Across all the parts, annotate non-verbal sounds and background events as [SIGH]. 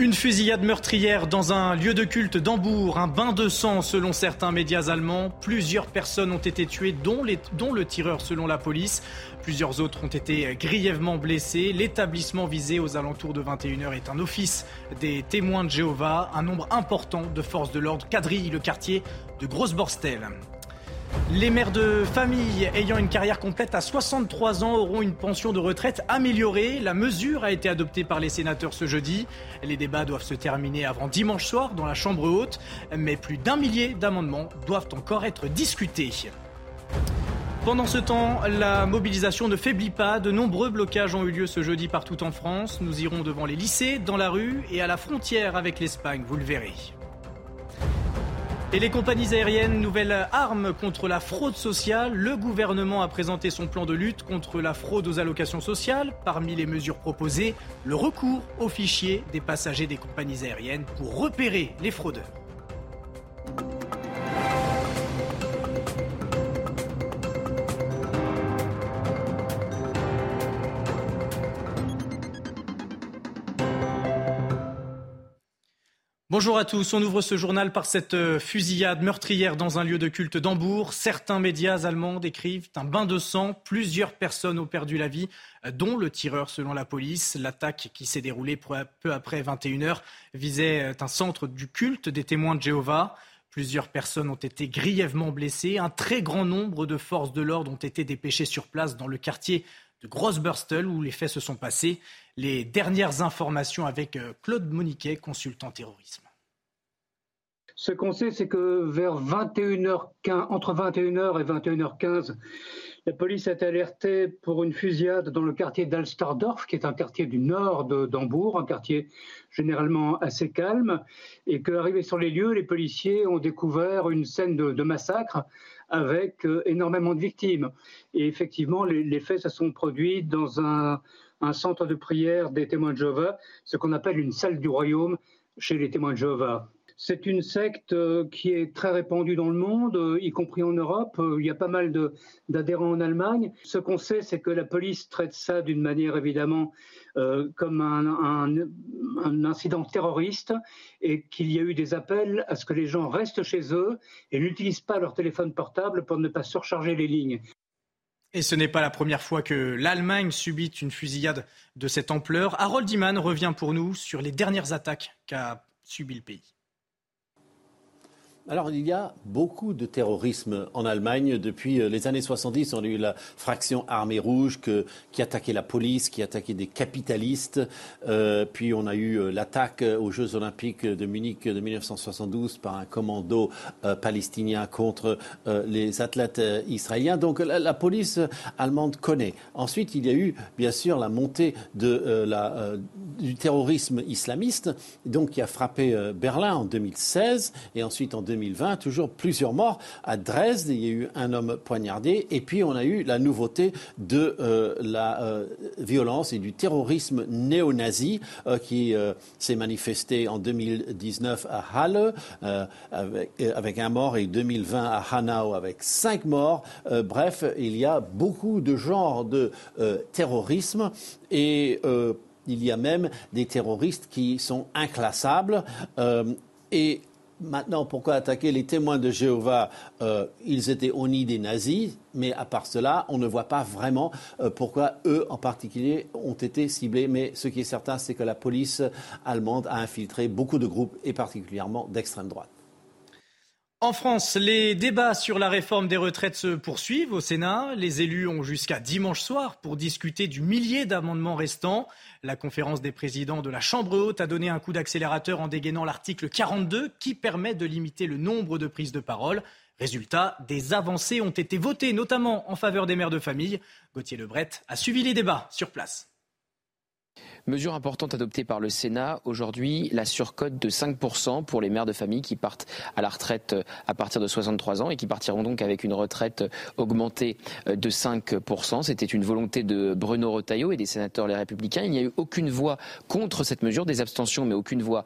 Une fusillade meurtrière dans un lieu de culte d'Hambourg, un bain de sang selon certains médias allemands. Plusieurs personnes ont été tuées, dont, le tireur selon la police. Plusieurs autres ont été grièvement blessés. L'établissement visé aux alentours de 21h est un office des témoins de Jéhovah. Un nombre important de forces de l'ordre quadrille le quartier de Grosse-Borstel. Les mères de famille ayant une carrière complète à 63 ans auront une pension de retraite améliorée. La mesure a été adoptée par les sénateurs ce jeudi. Les débats doivent se terminer avant dimanche soir dans la Chambre haute, mais plus d'un millier d'amendements doivent encore être discutés. Pendant ce temps, la mobilisation ne faiblit pas. De nombreux blocages ont eu lieu ce jeudi partout en France. Nous irons devant les lycées, dans la rue et à la frontière avec l'Espagne, vous le verrez. Et les compagnies aériennes, nouvelle arme contre la fraude sociale. Le gouvernement a présenté son plan de lutte contre la fraude aux allocations sociales. Parmi les mesures proposées, le recours aux fichiers des passagers des compagnies aériennes pour repérer les fraudeurs. Bonjour à tous. On ouvre ce journal par cette euh, fusillade meurtrière dans un lieu de culte d'Hambourg. Certains médias allemands décrivent un bain de sang. Plusieurs personnes ont perdu la vie, euh, dont le tireur selon la police. L'attaque qui s'est déroulée peu après 21h visait euh, un centre du culte des témoins de Jéhovah. Plusieurs personnes ont été grièvement blessées. Un très grand nombre de forces de l'ordre ont été dépêchées sur place dans le quartier de Grossburstel où les faits se sont passés. Les dernières informations avec Claude Moniquet, consultant terrorisme. Ce qu'on sait, c'est que vers 21h15, entre 21h et 21h15, la police a alertée pour une fusillade dans le quartier d'Alsterdorf, qui est un quartier du nord d'Hambourg, un quartier généralement assez calme, et qu'arrivés sur les lieux, les policiers ont découvert une scène de, massacre avec euh, énormément de victimes. Et effectivement, les, faits se sont produits dans un, un centre de prière des témoins de Jéhovah, ce qu'on appelle une salle du royaume chez les témoins de Jéhovah. C'est une secte euh, qui est très répandue dans le monde, euh, y compris en Europe. Euh, il y a pas mal d'adhérents en Allemagne. Ce qu'on sait, c'est que la police traite ça d'une manière évidemment comme un, incident terroriste et qu'il y a eu des appels à ce que les gens restent chez eux et n'utilisent pas leur téléphone portable pour ne pas surcharger les lignes. Et ce n'est pas la première fois que l'Allemagne subit une fusillade de cette ampleur. Harold Iman revient pour nous sur les dernières attaques qu'a subi le pays. Alors, il y a beaucoup de terrorisme en Allemagne. Depuis euh, les années 70, on a eu la fraction armée rouge qui attaquait la police, qui attaquait des capitalistes. Euh, puis on a eu euh, l'attaque aux Jeux olympiques de Munich de 1972 par un commando palestinien contre les athlètes israéliens. Donc la, police allemande connaît. Ensuite, il y a eu bien sûr la montée du terrorisme islamiste, donc qui a frappé Berlin en 2016 et ensuite en 2020, toujours plusieurs morts. À Dresde, il y a eu un homme poignardé. Et puis, on a eu la nouveauté de euh, la euh, violence et du terrorisme néo-nazi euh, qui s'est manifesté en 2019 à Halle avec, avec, un mort et 2020 à Hanau avec cinq morts. bref, il y a beaucoup de genres de terrorisme et il y a même des terroristes qui sont inclassables. et Maintenant, pourquoi attaquer les témoins de Jéhovah euh, Ils étaient au nid des nazis, mais à part cela, on ne voit pas vraiment euh, pourquoi eux en particulier ont été ciblés. Mais ce qui est certain, c'est que la police allemande a infiltré beaucoup de groupes, et particulièrement d'extrême droite. En France, les débats sur la réforme des retraites se poursuivent au Sénat. Les élus ont jusqu'à dimanche soir pour discuter du millier d'amendements restants. La conférence des présidents de la Chambre haute a donné un coup d'accélérateur en dégainant l'article 42 qui permet de limiter le nombre de prises de parole. Résultat, des avancées ont été votées, notamment en faveur des mères de famille. Gauthier Lebret a suivi les débats sur place. Mesure importante adoptée par le Sénat aujourd'hui, la surcote de 5% pour les mères de famille qui partent à la retraite euh, à partir de 63 ans et qui partiront donc avec une retraite euh, augmentée euh, de 5%. C'était une volonté de Bruno Retailleau et des sénateurs Les Républicains. Il n'y a eu aucune voix contre cette mesure, des abstentions mais aucune voix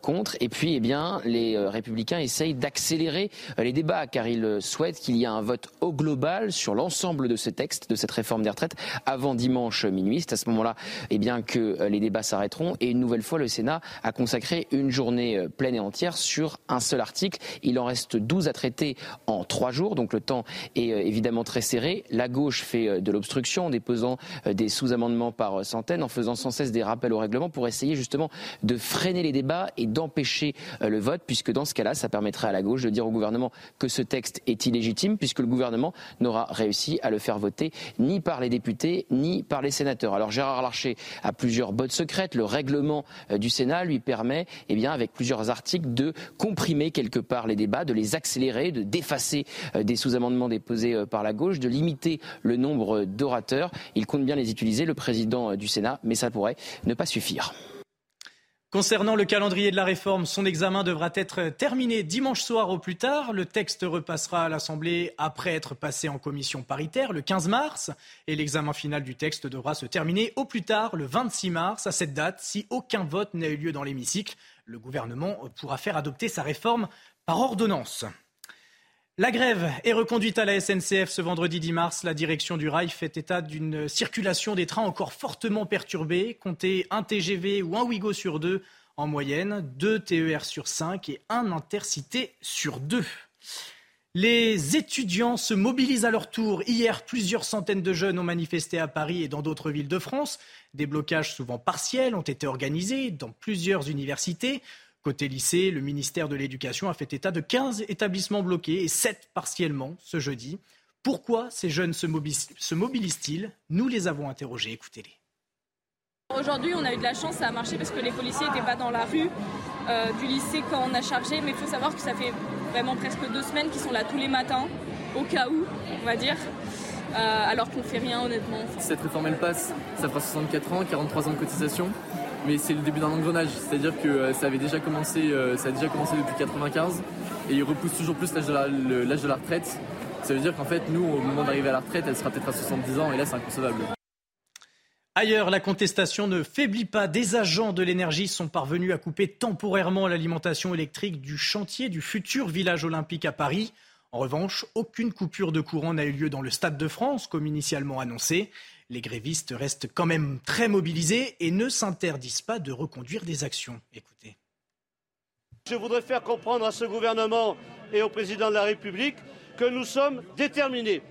contre. Et puis, eh bien, les Républicains essayent d'accélérer les débats car ils souhaitent qu'il y ait un vote au global sur l'ensemble de ce texte, de cette réforme des retraites avant dimanche minuit. C'est à ce moment-là, eh bien, que les débats s'arrêteront. Et une nouvelle fois, le Sénat a consacré une journée euh, pleine et entière sur un seul article. Il en reste 12 à traiter en trois jours, donc le temps est euh, évidemment très serré. La gauche fait de l'obstruction en déposant des sous-amendements par centaines, en faisant sans cesse des rappels au règlement pour essayer justement de freiner les débats et d'empêcher le vote, puisque dans ce cas-là, ça permettrait à la gauche de dire au gouvernement que ce texte est illégitime, puisque le gouvernement n'aura réussi à le faire voter ni par les députés ni par les sénateurs. Alors Gérard Larcher a plusieurs botte secrète. Le règlement euh, du Sénat lui permet, eh bien, avec plusieurs articles, de comprimer quelque part les débats, de les accélérer, de d'effacer euh, des sous-amendements déposés euh, par la gauche, de limiter le nombre d'orateurs. Il compte bien les utiliser, le président du Sénat, mais ça pourrait ne pas suffire. Concernant le calendrier de la réforme, son examen devra être terminé dimanche soir au plus tard. Le texte repassera à l'Assemblée après être passé en commission paritaire le 15 mars. Et l'examen final du texte devra se terminer au plus tard le 26 mars. À cette date, si aucun vote n'a eu lieu dans l'hémicycle, le gouvernement pourra faire adopter sa réforme par ordonnance. La grève est reconduite à la SNCF ce vendredi 10 mars. La direction du rail fait état d'une circulation des trains encore fortement perturbée. Comptez un TGV ou un Ouigo sur deux en moyenne, deux TER sur cinq et un intercité sur deux. Les étudiants se mobilisent à leur tour. Hier, plusieurs centaines de jeunes ont manifesté à Paris et dans d'autres villes de France. Des blocages souvent partiels ont été organisés dans plusieurs universités. Côté lycée, le ministère de l'Éducation a fait état de 15 établissements bloqués et 7 partiellement ce jeudi. Pourquoi ces jeunes se mobilisent-ils? Nous les avons interrogés. Écoutez-les. Aujourd'hui, on a eu de la chance, ça a marché parce que les policiers n'étaient pas dans la rue euh, du lycée quand on a chargé. Mais il faut savoir que ça fait vraiment presque deux semaines qu'ils sont là tous les matins, au cas où, on va dire. Euh, alors qu'on ne fait rien honnêtement. Si cette réforme elle passe, ça fera 64 ans, 43 ans de cotisation mais c'est le début d'un engrenage. C'est-à-dire que euh, ça avait déjà commencé, euh, ça a déjà commencé depuis 95 et il repousse toujours plus l'âge de, la, de la retraite. Ça veut dire qu'en fait, nous, au moment d'arriver à la retraite, elle sera peut-être à 70 ans et là, c'est inconcevable. Ailleurs, la contestation ne faiblit pas. Des agents de l'énergie sont parvenus à couper temporairement l'alimentation électrique du chantier du futur village olympique à Paris. En revanche, aucune coupure de courant n'a eu lieu dans le Stade de France, comme initialement annoncé. Les grévistes restent quand même très mobilisés et ne s'interdisent pas de reconduire des actions. Écoutez. Je voudrais faire comprendre à ce gouvernement et au président de la République que nous sommes déterminés.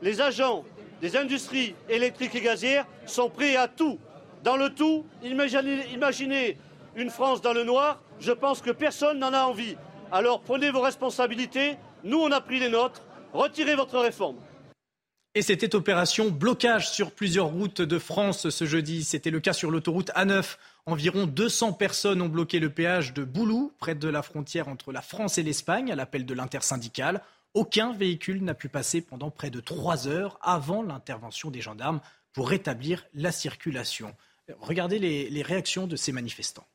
Les agents des industries électriques et gazières sont prêts à tout. Dans le tout, imaginez, une France dans le noir, je pense que personne n'en a envie. Alors prenez vos responsabilités, nous on a pris les nôtres, retirez votre réforme. Et c'était opération blocage sur plusieurs routes de France ce jeudi. C'était le cas sur l'autoroute A9. Environ 200 personnes ont bloqué le péage de Boulou, près de la frontière entre la France et l'Espagne, à l'appel de l'intersyndicale. Aucun véhicule n'a pu passer pendant près de trois heures avant l'intervention des gendarmes pour rétablir la circulation. Regardez les, les réactions de ces manifestants.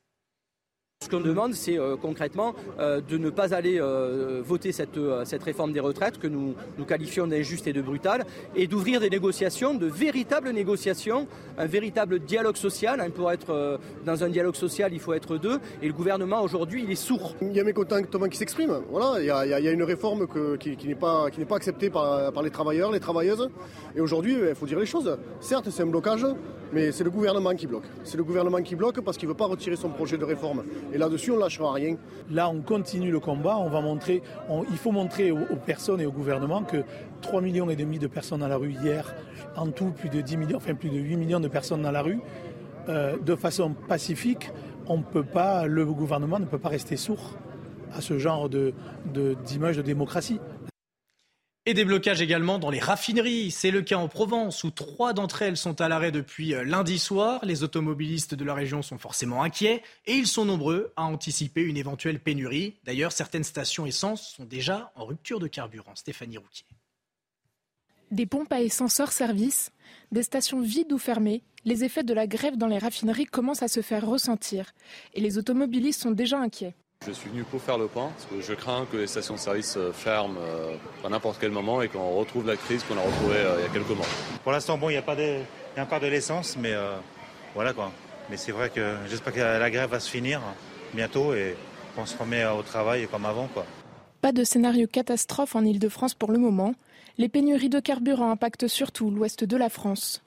Ce qu'on demande, c'est euh, concrètement euh, de ne pas aller euh, voter cette, réforme des retraites que nous, qualifions d'injuste et de brutale, et d'ouvrir des négociations, de véritables négociations, un véritable dialogue social. Hein, pour être dans un dialogue social, il faut être deux, et le gouvernement aujourd'hui, il est sourd. Il y a mécontentement qui s'expriment. Voilà, il y, a, il y, a, une réforme qui, n'est pas, acceptée par, les travailleurs, les travailleuses, et aujourd'hui, il faut dire les choses. Certes, c'est un blocage, mais c'est le gouvernement qui bloque. C'est le gouvernement qui bloque parce qu'il ne veut pas retirer son projet de réforme. Et là-dessus, on ne lâchera rien. Là, on continue le combat. On va montrer, il faut montrer aux, personnes et au gouvernement que 3,5 millions et demi de personnes dans la rue hier, en tout plus de 10 millions, enfin plus de 8 millions de personnes dans la rue, euh, de façon pacifique, on peut pas, le gouvernement ne peut pas rester sourd à ce genre d'image de démocratie. Et des blocages également dans les raffineries. C'est le cas en Provence où trois d'entre elles sont à l'arrêt depuis euh, lundi soir. Les automobilistes de la région sont forcément inquiets et ils sont nombreux à anticiper une éventuelle pénurie. D'ailleurs, certaines stations essence sont déjà en rupture de carburant. Stéphanie Rouquier. Des pompes à essence hors service, des stations vides ou fermées, les effets de la grève dans les raffineries commencent à se faire ressentir et les automobilistes sont déjà inquiets. Je suis venu pour faire le point, parce que je crains que les stations-service euh, ferment euh, à n'importe quel moment et qu'on retrouve la crise qu'on a retrouvée euh, il y a quelques mois. Pour l'instant, bon, il y a pas de, il y a encore de l'essence, mais voilà quoi. Mais c'est vrai que j'espère que la grève va se finir bientôt et qu'on se remet au travail comme avant quoi. Pas de scénario catastrophe en Ile-de-France pour le moment. Les pénuries de carburant impactent surtout l'ouest de la France.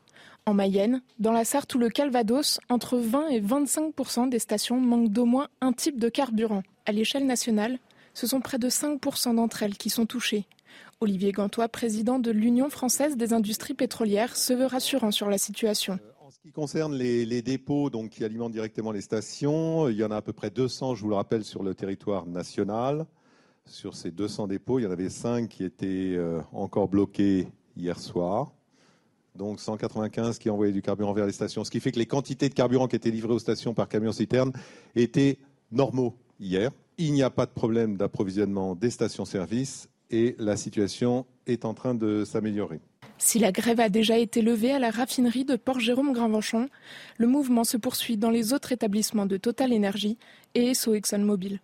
En Mayenne, dans la Sarthe ou le Calvados, entre 20 et 25% des stations manquent d'au moins un type de carburant. À l'échelle nationale, ce sont près de 5 d'entre elles qui sont touchées. Olivier Gantois, président de l'Union française des industries pétrolières, se veut rassurant sur la situation. En ce qui concerne les, dépôts donc, qui alimentent directement les stations, il y en a à peu près 200, je vous le rappelle, sur le territoire national. Sur ces 200 dépôts, il y en avait 5 qui étaient euh, encore bloqués hier soir donc 195 qui envoyaient du carburant vers les stations, ce qui fait que les quantités de carburant qui étaient livrées aux stations par camion-citerne étaient normaux hier. Il n'y a pas de problème d'approvisionnement des stations-service et la situation est en train de s'améliorer. Si la grève a déjà été levée à la raffinerie de Port-Jérôme-Grinvenchon, le mouvement se poursuit dans les autres établissements de Total Energy et ESSO ExxonMobil.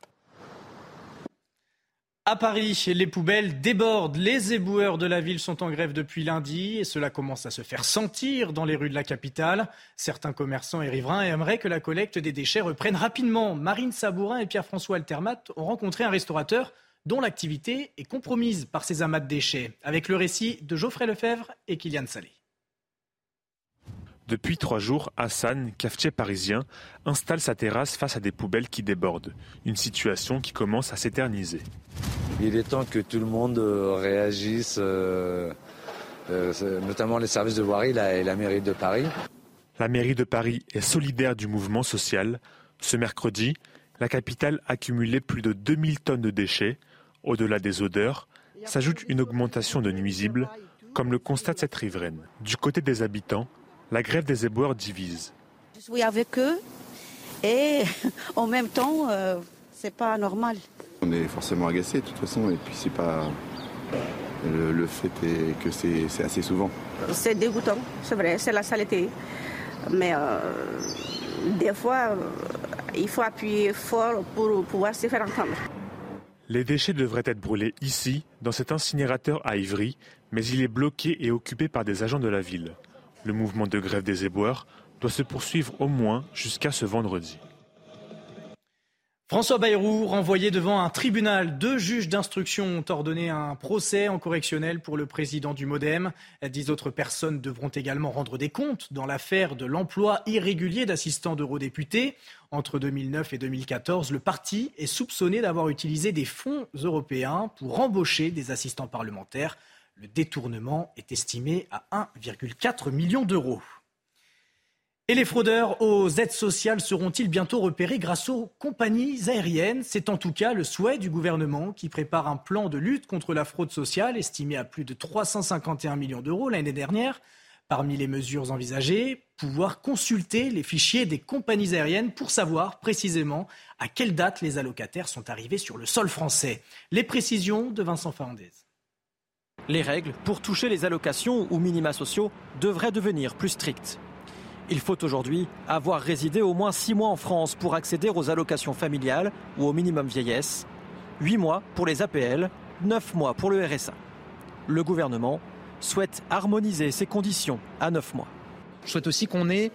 À Paris, les poubelles débordent. Les éboueurs de la ville sont en grève depuis lundi et cela commence à se faire sentir dans les rues de la capitale. Certains commerçants et riverains aimeraient que la collecte des déchets reprenne rapidement. Marine Sabourin et Pierre-François Altermat ont rencontré un restaurateur dont l'activité est compromise par ces amas de déchets. Avec le récit de Geoffrey Lefebvre et Kylian Salé. Depuis trois jours, Hassan, cafetier parisien, installe sa terrasse face à des poubelles qui débordent. Une situation qui commence à s'éterniser. Il est temps que tout le monde euh, réagisse, euh, euh, notamment les services de voirie et la mairie de Paris. La mairie de Paris est solidaire du mouvement social. Ce mercredi, la capitale accumulait plus de 2000 tonnes de déchets. Au-delà des odeurs, s'ajoute une augmentation de nuisibles, comme le constate cette riveraine. Du côté des habitants, la grève des éboueurs divise. Je suis avec eux et [LAUGHS] en même temps, euh, c'est pas normal. On est forcément agacé de toute façon et puis c'est pas. Le, fait est que c'est assez souvent. C'est dégoûtant, c'est vrai, c'est la saleté. Mais euh, des fois, euh, il faut appuyer fort pour pouvoir se faire entendre. Les déchets devraient être brûlés ici, dans cet incinérateur à Ivry, mais il est bloqué et occupé par des agents de la ville. Le mouvement de grève des éboueurs doit se poursuivre au moins jusqu'à ce vendredi. François Bayrou, renvoyé devant un tribunal, deux juges d'instruction ont ordonné un procès en correctionnel pour le président du Modem. Dix autres personnes devront également rendre des comptes dans l'affaire de l'emploi irrégulier d'assistants d'eurodéputés. Entre 2009 et 2014, le parti est soupçonné d'avoir utilisé des fonds européens pour embaucher des assistants parlementaires. Le détournement est estimé à 1,4 million d'euros. Et les fraudeurs aux aides sociales seront-ils bientôt repérés grâce aux compagnies aériennes? C'est en tout cas le souhait du gouvernement qui prépare un plan de lutte contre la fraude sociale estimé à plus de 351 millions d'euros l'année dernière. Parmi les mesures envisagées, pouvoir consulter les fichiers des compagnies aériennes pour savoir précisément à quelle date les allocataires sont arrivés sur le sol français. Les précisions de Vincent Fernandez. Les règles pour toucher les allocations ou minima sociaux devraient devenir plus strictes. Il faut aujourd'hui avoir résidé au moins 6 mois en France pour accéder aux allocations familiales ou au minimum vieillesse, 8 mois pour les APL, 9 mois pour le RSA. Le gouvernement souhaite harmoniser ces conditions à 9 mois. Je souhaite aussi qu'on ait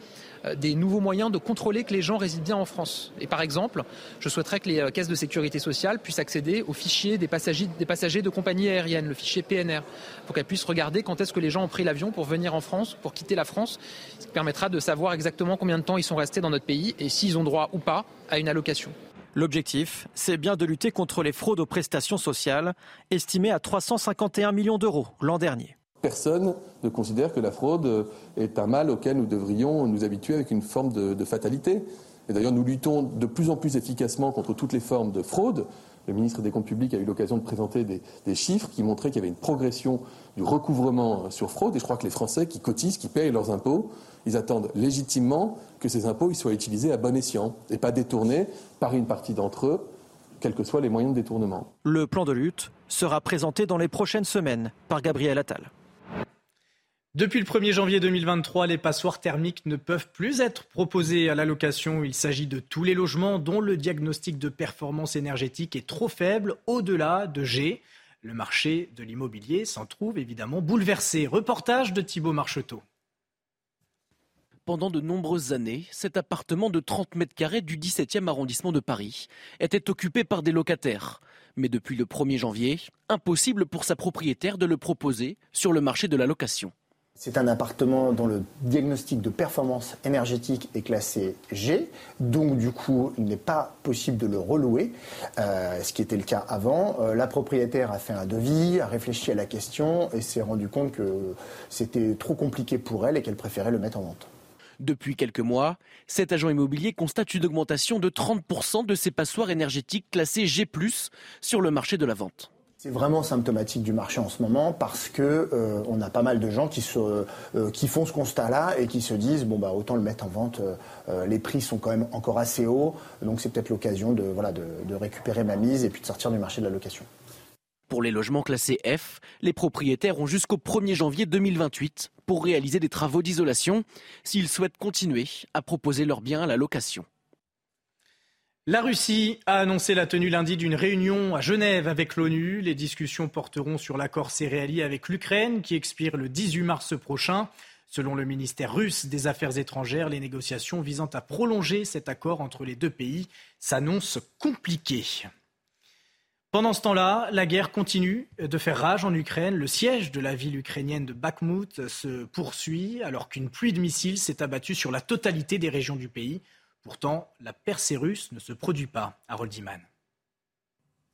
euh, des nouveaux moyens de contrôler que les gens résident bien en France. Et par exemple, je souhaiterais que les euh, caisses de sécurité sociale puissent accéder au fichier des passagers, de compagnies aériennes, le fichier PNR, pour qu'elles puissent regarder quand est-ce que les gens ont pris l'avion pour venir en France, pour quitter la France, ce qui permettra de savoir exactement combien de temps ils sont restés dans notre pays et s'ils ont droit ou pas à une allocation. L'objectif, c'est bien de lutter contre les fraudes aux prestations sociales, estimées à 351 millions d'euros l'an dernier. Personne ne considère que la fraude est un mal auquel nous devrions nous habituer avec une forme de, fatalité. Et d'ailleurs, nous luttons de plus en plus efficacement contre toutes les formes de fraude. le ministre des Comptes publics a eu l'occasion de présenter des, chiffres qui montraient qu'il y avait une progression du recouvrement sur fraude. Et je crois que les Français qui cotisent, qui payent leurs impôts, ils attendent légitimement que ces impôts soient utilisés à bon escient et pas détournés par une partie d'entre eux, quels que soient les moyens de détournement. Le plan de lutte sera présenté dans les prochaines semaines par Gabriel Attal. Depuis le 1er janvier 2023, les passoires thermiques ne peuvent plus être proposées à la location. Il s'agit de tous les logements dont le diagnostic de performance énergétique est trop faible, au-delà de G. Le marché de l'immobilier s'en trouve évidemment bouleversé. Reportage de Thibault Marcheteau. Pendant de nombreuses années, cet appartement de 30 mètres carrés du 17e arrondissement de Paris était occupé par des locataires. Mais depuis le 1er janvier, impossible pour sa propriétaire de le proposer sur le marché de la location. C'est un appartement dont le diagnostic de performance énergétique est classé G, donc du coup il n'est pas possible de le relouer, euh, ce qui était le cas avant. Euh, la propriétaire a fait un devis, a réfléchi à la question et s'est rendu compte que c'était trop compliqué pour elle et qu'elle préférait le mettre en vente. Depuis quelques mois, cet agent immobilier constate une augmentation de 30% de ses passoires énergétiques classées G+, sur le marché de la vente. C'est vraiment symptomatique du marché en ce moment parce que euh, on a pas mal de gens qui, se, euh, qui font ce constat-là et qui se disent bon bah autant le mettre en vente. Euh, les prix sont quand même encore assez hauts, donc c'est peut-être l'occasion de voilà de, de récupérer ma mise et puis de sortir du marché de la location. Pour les logements classés F, les propriétaires ont jusqu'au 1er janvier 2028 pour réaliser des travaux d'isolation s'ils souhaitent continuer à proposer leurs biens à la location. La Russie a annoncé la tenue lundi d'une réunion à Genève avec l'ONU. Les discussions porteront sur l'accord céréalier avec l'Ukraine qui expire le 18 mars prochain. Selon le ministère russe des Affaires étrangères, les négociations visant à prolonger cet accord entre les deux pays s'annoncent compliquées. Pendant ce temps-là, la guerre continue de faire rage en Ukraine. Le siège de la ville ukrainienne de Bakhmut se poursuit alors qu'une pluie de missiles s'est abattue sur la totalité des régions du pays. Pourtant, la percée russe ne se produit pas à Roldiman.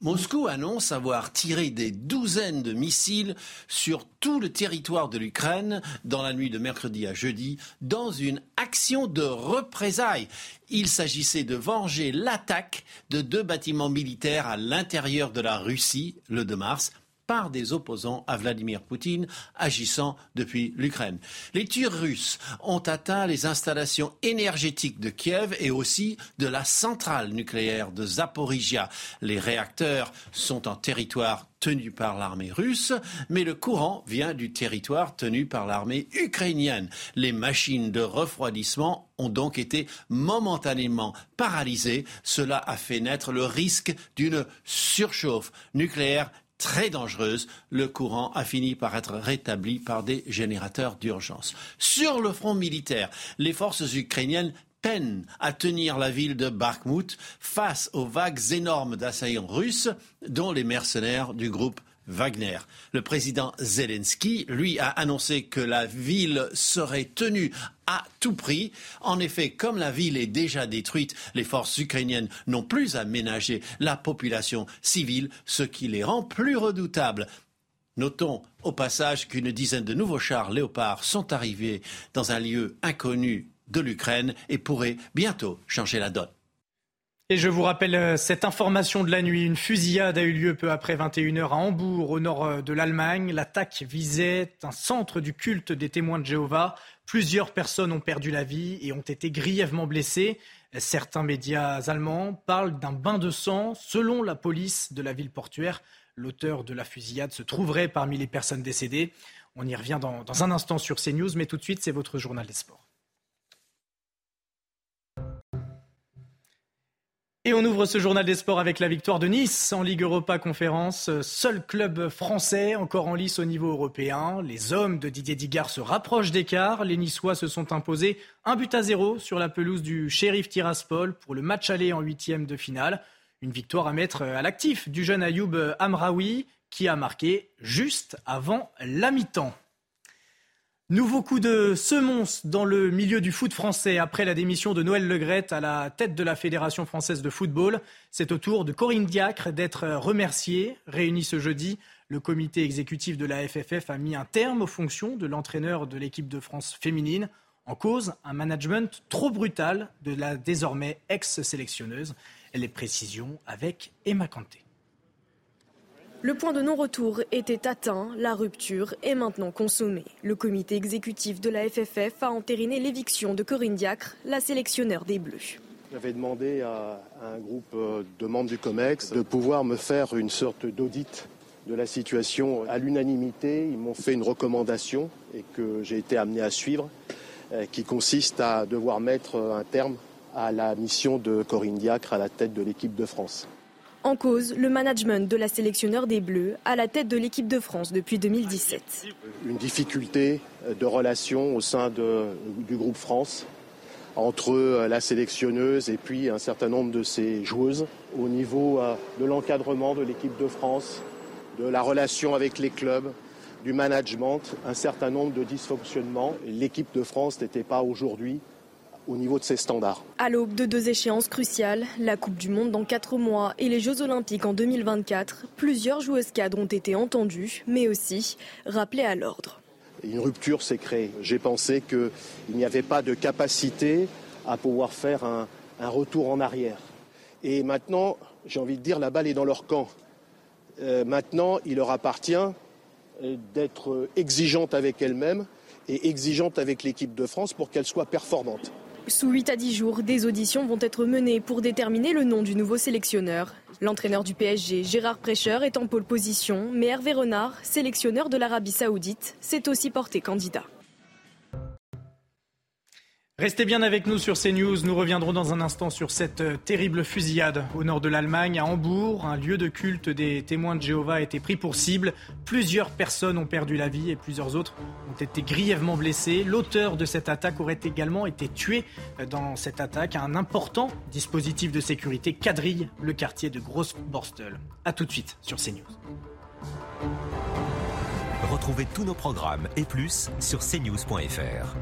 Moscou annonce avoir tiré des douzaines de missiles sur tout le territoire de l'Ukraine dans la nuit de mercredi à jeudi dans une action de représailles. Il s'agissait de venger l'attaque de deux bâtiments militaires à l'intérieur de la Russie le 2 mars par des opposants à Vladimir Poutine agissant depuis l'Ukraine. Les tirs russes ont atteint les installations énergétiques de Kiev et aussi de la centrale nucléaire de Zaporizhia. Les réacteurs sont en territoire tenu par l'armée russe, mais le courant vient du territoire tenu par l'armée ukrainienne. Les machines de refroidissement ont donc été momentanément paralysées. Cela a fait naître le risque d'une surchauffe nucléaire très dangereuse, le courant a fini par être rétabli par des générateurs d'urgence. Sur le front militaire, les forces ukrainiennes peinent à tenir la ville de Bakhmut face aux vagues énormes d'assaillants russes, dont les mercenaires du groupe Wagner. Le président Zelensky, lui, a annoncé que la ville serait tenue à tout prix. En effet, comme la ville est déjà détruite, les forces ukrainiennes n'ont plus à ménager la population civile, ce qui les rend plus redoutables. Notons au passage qu'une dizaine de nouveaux chars léopards sont arrivés dans un lieu inconnu de l'Ukraine et pourraient bientôt changer la donne. Je vous rappelle euh, cette information de la nuit. Une fusillade a eu lieu peu après 21h à Hambourg, au nord euh, de l'Allemagne. L'attaque visait un centre du culte des témoins de Jéhovah. Plusieurs personnes ont perdu la vie et ont été grièvement blessées. Certains médias allemands parlent d'un bain de sang. Selon la police de la ville portuaire, l'auteur de la fusillade se trouverait parmi les personnes décédées. On y revient dans, dans un instant sur CNews, mais tout de suite, c'est votre journal des sports. Et on ouvre ce journal des sports avec la victoire de Nice en Ligue Europa Conférence. Seul club français encore en lice au niveau européen. Les hommes de Didier Digard se rapprochent d'écart. Les Niçois se sont imposés un but à zéro sur la pelouse du Sheriff Tiraspol pour le match aller en huitième de finale. Une victoire à mettre à l'actif du jeune Ayoub Amraoui qui a marqué juste avant la mi-temps. Nouveau coup de semonce dans le milieu du foot français après la démission de Noël Legrette à la tête de la Fédération française de football. C'est au tour de Corinne Diacre d'être remerciée. Réunie ce jeudi, le comité exécutif de la FFF a mis un terme aux fonctions de l'entraîneur de l'équipe de France féminine. En cause, un management trop brutal de la désormais ex-sélectionneuse. Les précisions avec Emma Kanté. Le point de non-retour était atteint, la rupture est maintenant consommée. Le comité exécutif de la FFF a entériné l'éviction de Corinne Diacre, la sélectionneur des Bleus. J'avais demandé à un groupe euh, de membres du COMEX de pouvoir me faire une sorte d'audit de la situation à l'unanimité. Ils m'ont fait une recommandation et que j'ai été amené à suivre, euh, qui consiste à devoir mettre un terme à la mission de Corinne Diacre à la tête de l'équipe de France. En cause, le management de la sélectionneur des Bleus à la tête de l'équipe de France depuis 2017. Une difficulté de relation au sein du groupe France entre euh, la sélectionneuse et puis un certain nombre de ses joueuses au niveau euh, de l'encadrement de l'équipe de France, de la relation avec les clubs, du management, un certain nombre de dysfonctionnements. L'équipe de France n'était pas aujourd'hui au niveau de ses standards. À l'aube de deux échéances cruciales, la Coupe du Monde dans quatre mois et les Jeux Olympiques en 2024, plusieurs joueuses cadres ont été entendues, mais aussi rappelées à l'ordre. Une rupture s'est créée. J'ai pensé qu'il n'y avait pas de capacité à pouvoir faire un, un, retour en arrière. Et maintenant, j'ai envie de dire, la balle est dans leur camp. Euh, maintenant, il leur appartient euh, d'être exigeante avec elles-mêmes et exigeante avec l'équipe de France pour qu'elle soit performante. Sous 8 à 10 jours, des auditions vont être menées pour déterminer le nom du nouveau sélectionneur. L'entraîneur du PSG, Gérard Prêcheur, est en pole position, mais Hervé Renard, sélectionneur de l'Arabie Saoudite, s'est aussi porté candidat. Restez bien avec nous sur CNews. Nous reviendrons dans un instant sur cette euh, terrible fusillade au nord de l'Allemagne, à Hambourg. Un lieu de culte des témoins de Jéhovah a été pris pour cible. Plusieurs personnes ont perdu la vie et plusieurs autres ont été grièvement blessées. L'auteur de cette attaque aurait également été tué euh, dans cette attaque. Un important dispositif de sécurité quadrille le quartier de Grossborstel. A tout de suite sur CNews. Retrouvez tous nos programmes et plus sur cnews.fr.